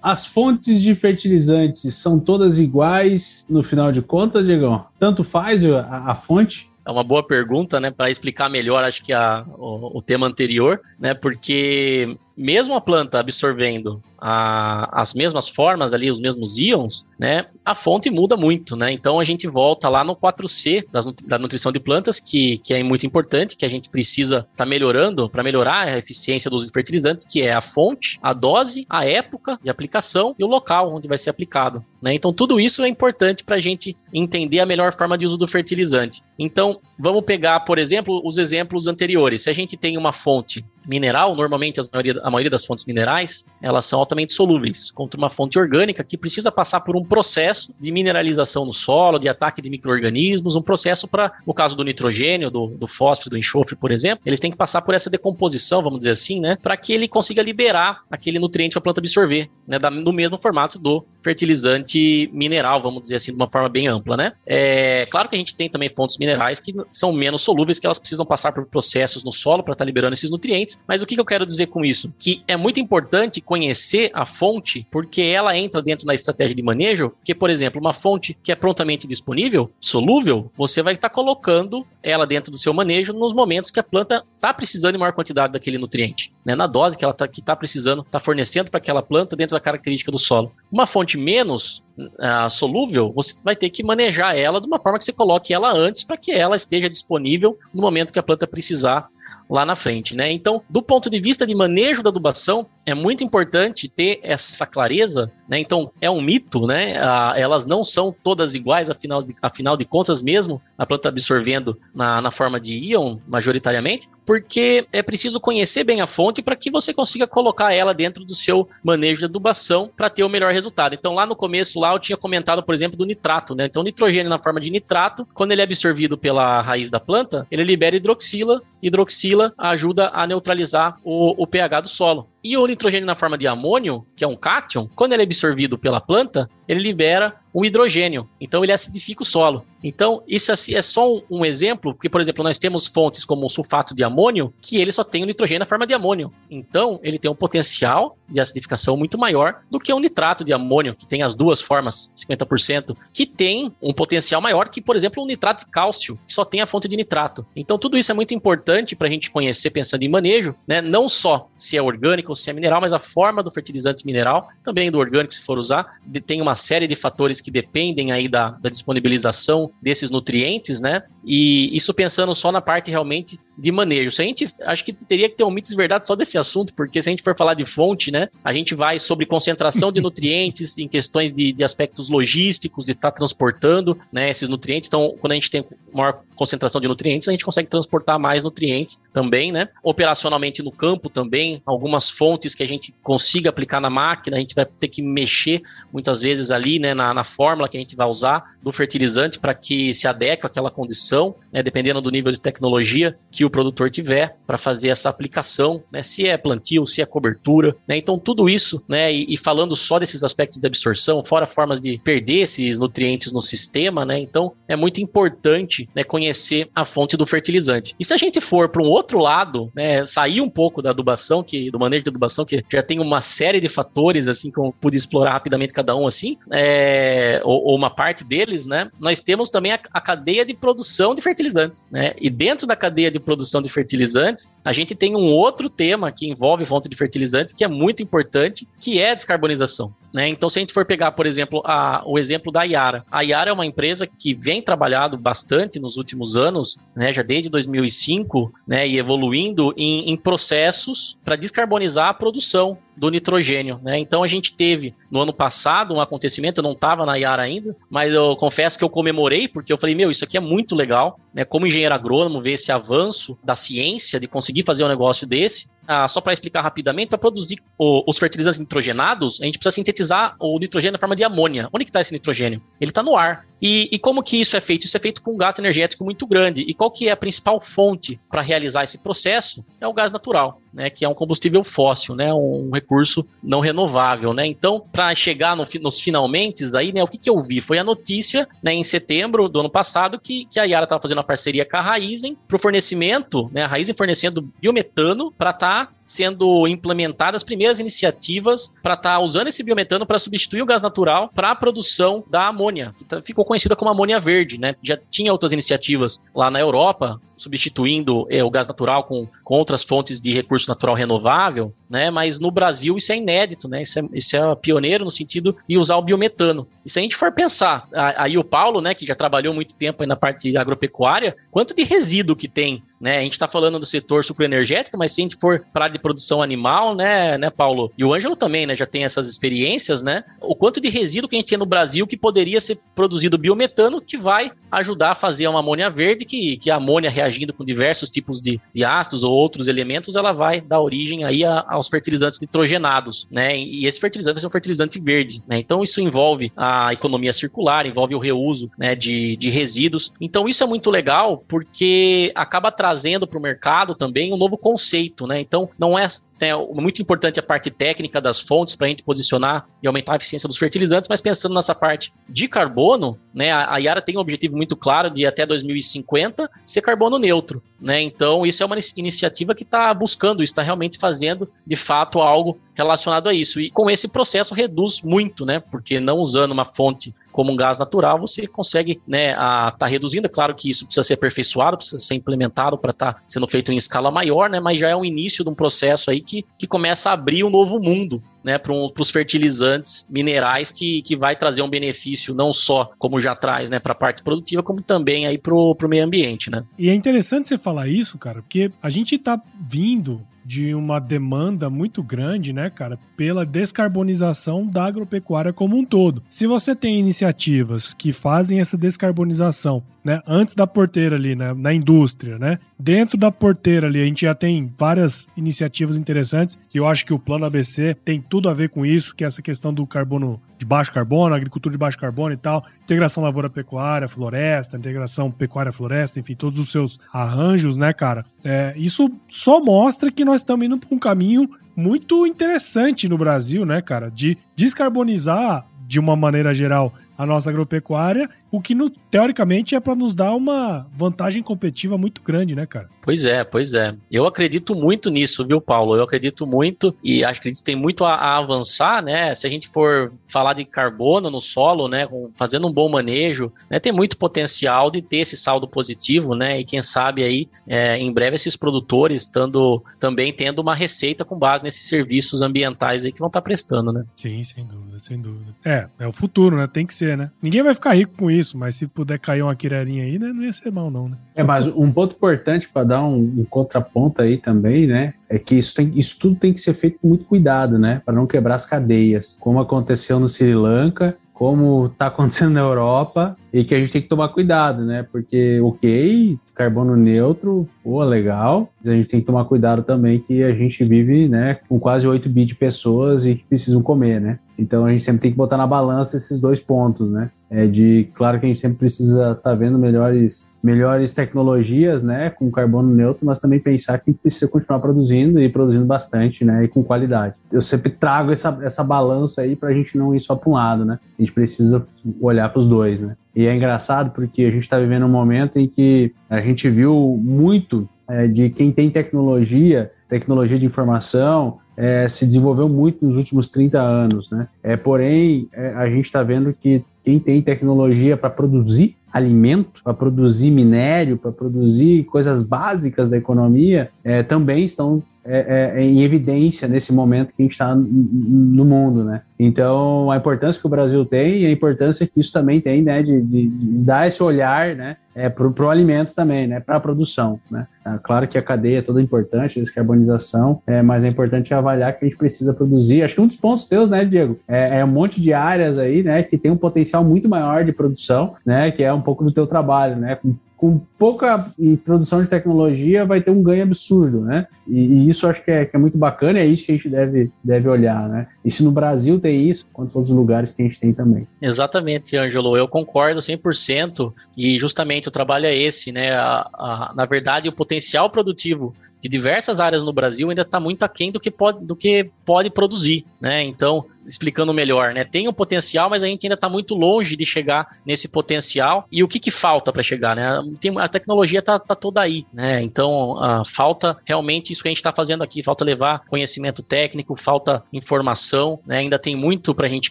As fontes de fertilizantes são todas iguais no final de contas, Diegão? Tanto faz a, a fonte? É uma boa pergunta, né? Para explicar melhor, acho que a, o, o tema anterior, né? Porque mesmo a planta absorvendo a, as mesmas formas ali, os mesmos íons, né, a fonte muda muito, né? Então a gente volta lá no 4C das, da nutrição de plantas, que, que é muito importante, que a gente precisa estar tá melhorando para melhorar a eficiência dos fertilizantes, que é a fonte, a dose, a época de aplicação e o local onde vai ser aplicado. Né? Então tudo isso é importante para a gente entender a melhor forma de uso do fertilizante. Então vamos pegar, por exemplo, os exemplos anteriores. Se a gente tem uma fonte mineral, normalmente maioria, a maioria das fontes minerais, elas são altamente solúveis, contra uma fonte orgânica que precisa passar por um processo de mineralização no solo, de ataque de micro-organismos, um processo para, no caso do nitrogênio, do, do fósforo, do enxofre, por exemplo, eles têm que passar por essa decomposição, vamos dizer assim, né, para que ele consiga liberar aquele nutriente para a planta absorver, né, da, no mesmo formato do fertilizante mineral, vamos dizer assim, de uma forma bem ampla, né? É claro que a gente tem também fontes minerais que são menos solúveis, que elas precisam passar por processos no solo para estar tá liberando esses nutrientes. Mas o que, que eu quero dizer com isso? Que é muito importante conhecer a fonte, porque ela entra dentro da estratégia de manejo. Que, por exemplo, uma fonte que é prontamente disponível, solúvel, você vai estar tá colocando ela dentro do seu manejo nos momentos que a planta está precisando em maior quantidade daquele nutriente, né? Na dose que ela está tá precisando, está fornecendo para aquela planta dentro da característica do solo. Uma fonte menos uh, solúvel, você vai ter que manejar ela de uma forma que você coloque ela antes para que ela esteja disponível no momento que a planta precisar lá na frente, né? Então, do ponto de vista de manejo da adubação, é muito importante ter essa clareza, né? Então, é um mito, né? Ah, elas não são todas iguais, afinal de, afinal de contas, mesmo a planta absorvendo na, na forma de íon, majoritariamente, porque é preciso conhecer bem a fonte para que você consiga colocar ela dentro do seu manejo de adubação para ter o melhor resultado. Então, lá no começo, lá eu tinha comentado, por exemplo, do nitrato, né? Então, nitrogênio na forma de nitrato, quando ele é absorvido pela raiz da planta, ele libera hidroxila, hidroxila ajuda a neutralizar o, o pH do solo. E o nitrogênio na forma de amônio, que é um cátion, quando ele é absorvido pela planta, ele libera um hidrogênio. Então ele acidifica o solo. Então, isso é só um, exemplo, porque, por exemplo, nós temos fontes como o sulfato de amônio, que ele só tem o nitrogênio na forma de amônio. Então, ele tem um potencial de acidificação muito maior do que o nitrato de amônio, que tem as duas formas, 50%, que tem um potencial maior que, por exemplo, o nitrato de cálcio, que só tem a fonte de nitrato. Então, tudo isso é muito importante para a gente conhecer pensando em manejo, né? Não só se é orgânico se é mineral, mas a forma do fertilizante mineral, também do orgânico, se for usar, tem uma série de fatores que dependem aí da, da disponibilização desses nutrientes, né? E isso pensando só na parte realmente de manejo. Se a gente, acho que teria que ter um mito de verdade só desse assunto, porque se a gente for falar de fonte, né, a gente vai sobre concentração de nutrientes em questões de, de aspectos logísticos, de estar tá transportando, né, esses nutrientes. Então, quando a gente tem maior concentração de nutrientes, a gente consegue transportar mais nutrientes também, né? Operacionalmente no campo também, algumas fontes que a gente consiga aplicar na máquina, a gente vai ter que mexer muitas vezes ali, né, na, na fórmula que a gente vai usar do fertilizante para que se adeque àquela condição, né, dependendo do nível de tecnologia que o produtor tiver para fazer essa aplicação, né? Se é plantio, se é cobertura, né? Então tudo isso, né? E, e, falando só desses aspectos de absorção, fora formas de perder esses nutrientes no sistema, né? Então é muito importante, né? Conhecer a fonte do fertilizante. E se a gente for para um outro lado, né? Sair um pouco da adubação, que do manejo de adubação, que já tem uma série de fatores, assim, que eu pude explorar rapidamente cada um, assim, é, ou, ou, uma parte deles, né? Nós temos também a, a cadeia de produção de fertilizantes, né? E dentro da cadeia de produção de fertilizantes, a gente tem um outro tema que envolve fonte de fertilizantes que é muito importante, que é a descarbonização. Né? Então, se a gente for pegar, por exemplo, a, o exemplo da Yara. A Yara é uma empresa que vem trabalhado bastante nos últimos anos, né, já desde 2005, né, e evoluindo em, em processos para descarbonizar a produção do nitrogênio, né? Então a gente teve no ano passado um acontecimento, eu não estava na Yara ainda, mas eu confesso que eu comemorei porque eu falei, meu, isso aqui é muito legal, né? Como engenheiro agrônomo, ver esse avanço da ciência de conseguir fazer um negócio desse ah, só para explicar rapidamente, para produzir o, os fertilizantes nitrogenados, a gente precisa sintetizar o nitrogênio na forma de amônia. Onde está esse nitrogênio? Ele está no ar. E, e, como que isso é feito? Isso é feito com um gasto energético muito grande. E qual que é a principal fonte para realizar esse processo? É o gás natural, né? Que é um combustível fóssil, né? Um recurso não renovável, né? Então, para chegar no, nos finalmente aí, né? O que, que eu vi? Foi a notícia, né? Em setembro do ano passado, que, que a Yara estava fazendo uma parceria com a Raizen para o fornecimento, né? A Raizen fornecendo biometano para estar tá sendo implementadas as primeiras iniciativas para estar tá usando esse biometano para substituir o gás natural para a produção da amônia, que tá, ficou conhecida como amônia verde, né? Já tinha outras iniciativas lá na Europa, substituindo é, o gás natural com, com outras fontes de recurso natural renovável, né? Mas no Brasil isso é inédito, né? Isso é, isso é pioneiro no sentido de usar o biometano. E se a gente for pensar, aí o Paulo, né, que já trabalhou muito tempo na parte agropecuária, quanto de resíduo que tem né? A gente está falando do setor sucroenergético, mas se a gente for para de produção animal, né, né, Paulo? E o Ângelo também, né, já tem essas experiências, né? O quanto de resíduo que a gente tem no Brasil que poderia ser produzido biometano que vai ajudar a fazer uma amônia verde, que, que a amônia reagindo com diversos tipos de, de ácidos ou outros elementos, ela vai dar origem aí a, aos fertilizantes nitrogenados, né? E esse fertilizante ser um fertilizante verde, né? Então isso envolve a economia circular, envolve o reuso né, de, de resíduos. Então isso é muito legal porque acaba trazendo para o mercado também um novo conceito, né? Então não é é muito importante a parte técnica das fontes para a gente posicionar e aumentar a eficiência dos fertilizantes, mas pensando nessa parte de carbono, né, a Yara tem um objetivo muito claro de até 2050 ser carbono neutro. Né? Então, isso é uma iniciativa que está buscando, está realmente fazendo de fato algo relacionado a isso. E com esse processo reduz muito, né? Porque não usando uma fonte como um gás natural, você consegue né, a tá reduzindo. É claro que isso precisa ser aperfeiçoado, precisa ser implementado para estar tá sendo feito em escala maior, né? Mas já é um início de um processo aí que, que começa a abrir um novo mundo né, para um, os fertilizantes minerais que, que vai trazer um benefício não só como já traz, né, para a parte produtiva, como também aí para o meio ambiente, né? E é interessante você falar isso, cara, porque a gente está vindo de uma demanda muito grande, né, cara, pela descarbonização da agropecuária como um todo. Se você tem iniciativas que fazem essa descarbonização, né, antes da porteira ali, né, na indústria, né, dentro da porteira ali, a gente já tem várias iniciativas interessantes e eu acho que o Plano ABC tem tudo a ver com isso, que é essa questão do carbono de baixo carbono, agricultura de baixo carbono e tal, integração lavoura-pecuária, floresta, integração pecuária-floresta, enfim, todos os seus arranjos, né, cara? É, isso só mostra que nós estamos indo para um caminho muito interessante no Brasil, né, cara? De descarbonizar de uma maneira geral a nossa agropecuária, o que no, teoricamente é para nos dar uma vantagem competitiva muito grande, né, cara? Pois é, pois é. Eu acredito muito nisso, viu, Paulo? Eu acredito muito e acho que tem muito a, a avançar, né? Se a gente for falar de carbono no solo, né, fazendo um bom manejo, né, tem muito potencial de ter esse saldo positivo, né? E quem sabe aí, é, em breve, esses produtores estando também tendo uma receita com base nesses serviços ambientais aí que vão estar tá prestando, né? Sim, sem dúvida, sem dúvida. É, é o futuro, né? Tem que ser né? Ninguém vai ficar rico com isso, mas se puder cair uma quirerinha aí, né, não ia ser mal, não, né? É, mas um ponto importante para dar um, um, contraponto aí também, né? É que isso, tem, isso tudo tem que ser feito com muito cuidado, né? Para não quebrar as cadeias. Como aconteceu no Sri Lanka, como está acontecendo na Europa e que a gente tem que tomar cuidado, né? Porque, ok, carbono neutro, pô, legal, mas a gente tem que tomar cuidado também que a gente vive, né, com quase 8 bi de pessoas e que precisam comer, né? Então a gente sempre tem que botar na balança esses dois pontos, né? É de, claro que a gente sempre precisa estar tá vendo melhores melhores tecnologias, né, com carbono neutro, mas também pensar que precisa continuar produzindo e produzindo bastante, né, e com qualidade. Eu sempre trago essa, essa balança aí para a gente não ir só para um lado, né? A gente precisa olhar para os dois, né? E é engraçado porque a gente está vivendo um momento em que a gente viu muito é, de quem tem tecnologia, tecnologia de informação, é, se desenvolveu muito nos últimos 30 anos, né? É, porém, é, a gente está vendo que quem tem tecnologia para produzir alimento, para produzir minério, para produzir coisas básicas da economia, é, também estão é, é, em evidência nesse momento que a gente está no mundo, né? Então, a importância que o Brasil tem e a importância que isso também tem, né, de, de, de dar esse olhar, né, é, para o alimento também, né, para a produção, né. É, claro que a cadeia é toda importante, a descarbonização, é, mas é importante avaliar que a gente precisa produzir. Acho que um dos pontos teus, né, Diego, é, é, um monte de áreas aí, né, que tem um potencial muito maior de produção, né, que é um pouco do teu trabalho, né, com com pouca produção de tecnologia vai ter um ganho absurdo, né? E, e isso acho que é, que é, muito bacana, é isso que a gente deve, deve olhar, né? E se no Brasil tem isso, quantos outros lugares que a gente tem também. Exatamente, Ângelo, eu concordo 100% e justamente o trabalho é esse, né? A, a, na verdade, o potencial produtivo de diversas áreas no Brasil ainda está muito aquém do que pode, do que pode produzir, né? Então, explicando melhor, né? Tem um potencial, mas a gente ainda está muito longe de chegar nesse potencial. E o que, que falta para chegar, né? Tem, a tecnologia está tá toda aí, né? Então, falta realmente isso que a gente está fazendo aqui. Falta levar conhecimento técnico, falta informação, né? Ainda tem muito para a gente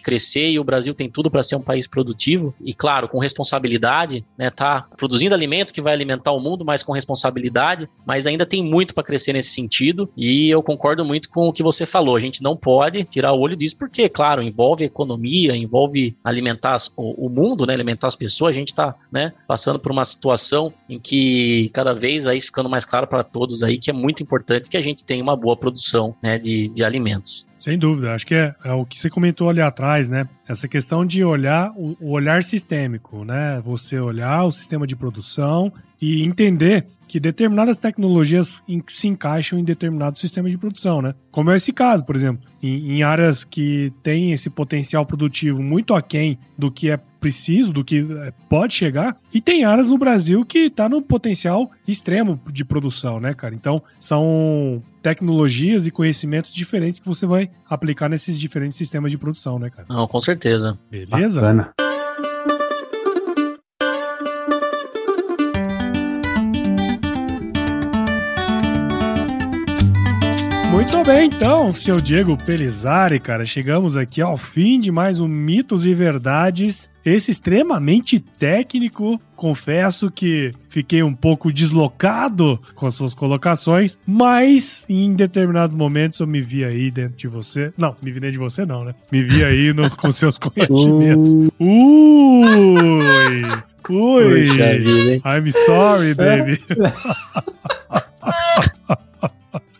crescer e o Brasil tem tudo para ser um país produtivo e, claro, com responsabilidade, né? Tá produzindo alimento que vai alimentar o mundo, mas com responsabilidade. Mas ainda tem muito para crescer nesse sentido. E eu concordo muito com o que você falou. A gente não pode tirar o olho disso porque claro, envolve economia, envolve alimentar o, o mundo, né, alimentar as pessoas. A gente está né, passando por uma situação em que cada vez aí ficando mais claro para todos aí que é muito importante que a gente tenha uma boa produção né, de, de alimentos. Sem dúvida, acho que é, é, o que você comentou ali atrás, né? Essa questão de olhar o, o, olhar sistêmico, né? Você olhar o sistema de produção e entender que determinadas tecnologias se encaixam em determinado sistema de produção, né? Como é esse caso, por exemplo, em, em áreas que têm esse potencial produtivo muito aquém do que é preciso, do que é, pode chegar, e tem áreas no Brasil que está no potencial extremo de produção, né, cara? Então, são tecnologias e conhecimentos diferentes que você vai aplicar nesses diferentes sistemas de produção, né, cara? Não, com certeza. Beleza? Bacana. Muito bem, então, seu Diego Pelizari, cara, chegamos aqui ao fim de mais um Mitos e Verdades. Esse extremamente técnico, confesso que fiquei um pouco deslocado com as suas colocações, mas em determinados momentos eu me vi aí dentro de você. Não, me vi dentro de você não, né? Me vi aí no, com seus conhecimentos. Ui! Ui! Puxa vida, hein? I'm sorry, baby.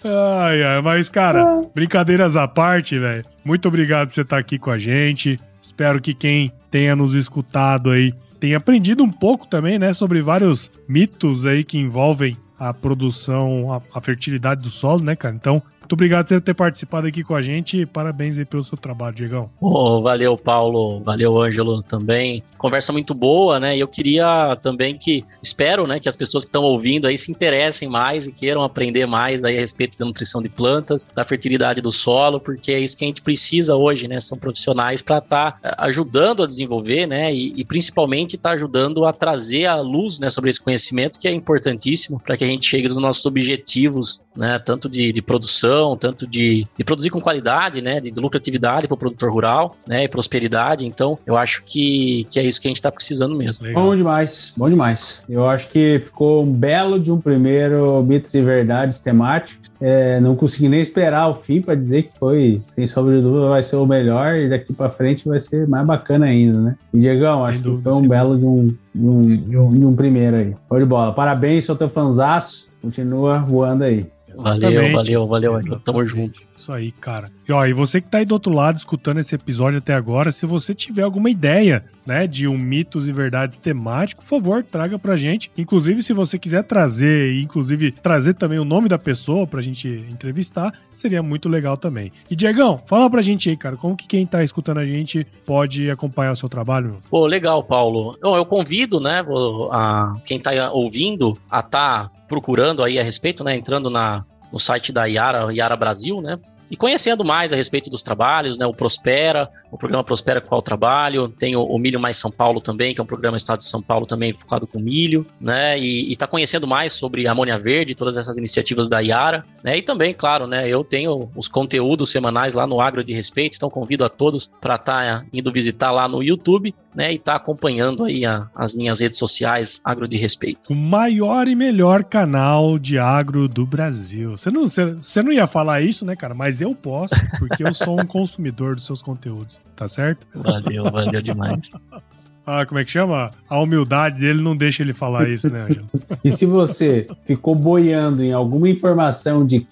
Ai, ai, mas, cara, brincadeiras à parte, velho. Muito obrigado por você estar aqui com a gente. Espero que quem tenha nos escutado aí tenha aprendido um pouco também, né, sobre vários mitos aí que envolvem a produção, a, a fertilidade do solo, né, cara? Então, muito obrigado por ter participado aqui com a gente parabéns aí pelo seu trabalho, Diegão. Ô, valeu, Paulo. Valeu, Ângelo, também. Conversa muito boa, né? E eu queria também que, espero, né, que as pessoas que estão ouvindo aí se interessem mais e queiram aprender mais aí a respeito da nutrição de plantas, da fertilidade do solo, porque é isso que a gente precisa hoje, né? São profissionais para estar ajudando a desenvolver, né? E, e principalmente estar ajudando a trazer a luz, né, sobre esse conhecimento que é importantíssimo para que a gente chegue nos nossos objetivos, né? Tanto de, de produção, tanto de, de produzir com qualidade, né? De, de lucratividade para o produtor rural, né? E prosperidade. Então, eu acho que, que é isso que a gente está precisando mesmo. Legal. Bom demais, bom demais. Eu acho que ficou um belo de um primeiro mitos e verdades temático. É, não consegui nem esperar o fim para dizer que foi, sem sombra de dúvida, vai ser o melhor e daqui para frente vai ser mais bacana ainda, né? E Diegão, Sem acho dúvida, que foi um belo de um, de, um, de, um, de um primeiro aí. Show de bola. Parabéns, sou teu fanzaço. Continua voando aí. Valeu, Exatamente. valeu, valeu, Ângelo. Tamo Exatamente. junto. Isso aí, cara. E ó, e você que tá aí do outro lado escutando esse episódio até agora, se você tiver alguma ideia, né, de um mitos e verdades temático, por favor, traga pra gente. Inclusive, se você quiser trazer, e inclusive trazer também o nome da pessoa pra gente entrevistar, seria muito legal também. E Diegão, fala pra gente aí, cara, como que quem tá escutando a gente pode acompanhar o seu trabalho? meu? Pô, legal, Paulo. Bom, eu convido, né, a, quem tá ouvindo a tá procurando aí a respeito, né, entrando na, no site da Yara, Yara Brasil, né, e conhecendo mais a respeito dos trabalhos, né, o Prospera, o programa Prospera Qual Trabalho, tem o, o Milho Mais São Paulo também, que é um programa do Estado de São Paulo também focado com milho, né, e, e tá conhecendo mais sobre amônia verde, todas essas iniciativas da Yara, né, e também, claro, né, eu tenho os conteúdos semanais lá no Agro de Respeito, então convido a todos para estar indo visitar lá no YouTube, né, e tá acompanhando aí a- as minhas redes sociais Agro de Respeito. O maior e melhor canal de agro do Brasil. Você não, você não ia falar isso, né, cara? Mas eu posso, porque eu sou um consumidor dos seus conteúdos, tá certo? Valeu, valeu demais. Ah, como é que chama? A humildade dele não deixa ele falar isso, né, Ângelo? E se você ficou boiando em alguma informação de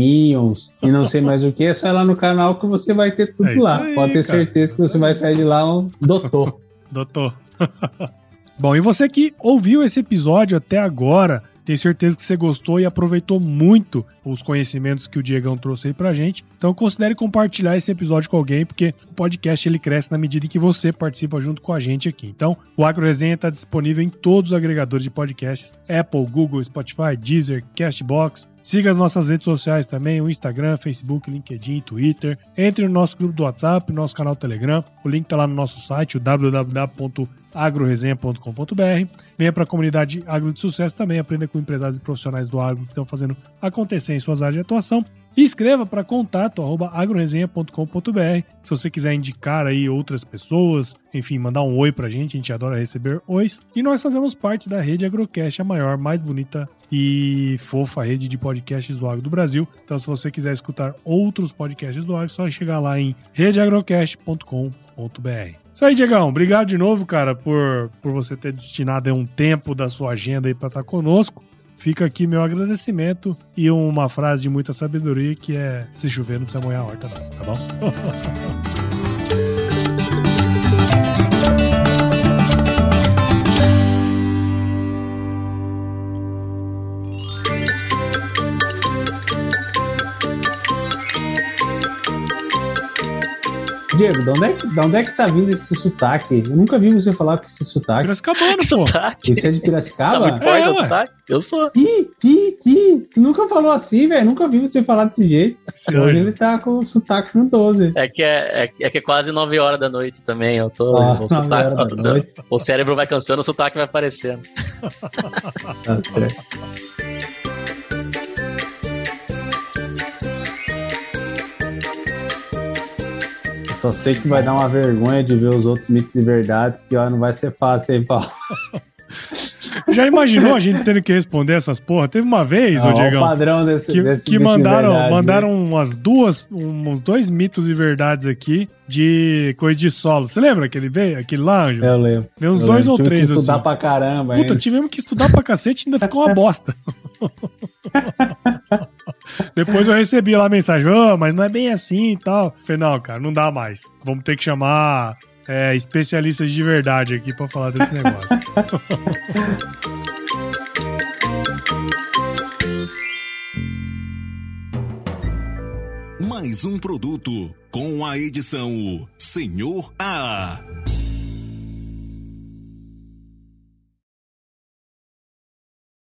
Ions e não sei mais o que, é só ir lá no canal que você vai ter tudo É lá. aí, Pode ter cara. certeza que você vai sair de lá um doutor. Doutor. Bom, e você que ouviu esse episódio até agora, tenho certeza que você gostou e aproveitou muito os conhecimentos que o Diegão trouxe aí pra gente. Então considere compartilhar esse episódio com alguém, porque o podcast ele cresce na medida em que você participa junto com a gente aqui. Então, o Agro Resenha está disponível em todos os agregadores de podcasts: Apple, Google, Spotify, Deezer, Castbox. Siga as nossas redes sociais também, o Instagram, Facebook, LinkedIn, Twitter. Entre no nosso grupo do WhatsApp, nosso canal Telegram. O link está lá no nosso site, o www.agroresenha.com.br. Venha para a comunidade Agro de Sucesso também, aprenda com empresários e profissionais do agro que estão fazendo acontecer em suas áreas de atuação. E escreva para contato agroresenha.com.br se você quiser indicar aí outras pessoas, enfim, mandar um oi pra gente, a gente adora receber ois. E nós fazemos parte da rede Agrocast, a maior, mais bonita e fofa rede de podcasts do agro do Brasil. Então, se você quiser escutar outros podcasts do agro, é só chegar lá em redeagrocast.com.br. Isso aí, Diegão. Obrigado de novo, cara, por, por você ter destinado um tempo da sua agenda aí para estar conosco. Fica aqui meu agradecimento e uma frase de muita sabedoria que é: se chover, não precisa molhar a horta, não, tá bom? Diego, de onde, é que, de onde é que tá vindo esse sotaque? Eu nunca vi você falar com esse sotaque. Piracicabano, pô. Sotaque. Esse é de Tá Piracicaba? muito forte É, ué. sotaque? Eu sou. Ih, ih, ih, tu nunca falou assim, velho. Nunca vi você falar desse jeito. Esse Hoje ele tá com o sotaque no 12. É que é, é, é que é quase 9 horas da noite também. Eu tô. Ó, o, sotaque- noite. o cérebro vai cansando, o sotaque vai aparecendo. Tá certo. Só sei que vai dar uma vergonha de ver os outros mitos e verdades, que ó, não vai ser fácil, hein, Paulo? Já imaginou a gente tendo que responder essas porra? Teve uma vez, ô Ó, o Diegão, padrão desse, que, desse que mitos e mandaram, né? mandaram umas duas, uns dois mitos e verdades aqui de coisa de solo. Você lembra que ele veio, aquele lá, Anjo? Eu lembro. Veio uns Eu dois lembro. ou Tive três, que estudar assim. pra caramba. Puta, ainda. tivemos que estudar pra cacete e ainda ficou uma bosta. Depois eu recebi lá a mensagem, "Ô, mas não é bem assim e tal. Falei, não, cara, não dá mais. Vamos ter que chamar é, especialistas de verdade aqui pra falar desse negócio. Mais um produto com a edição Senhor A.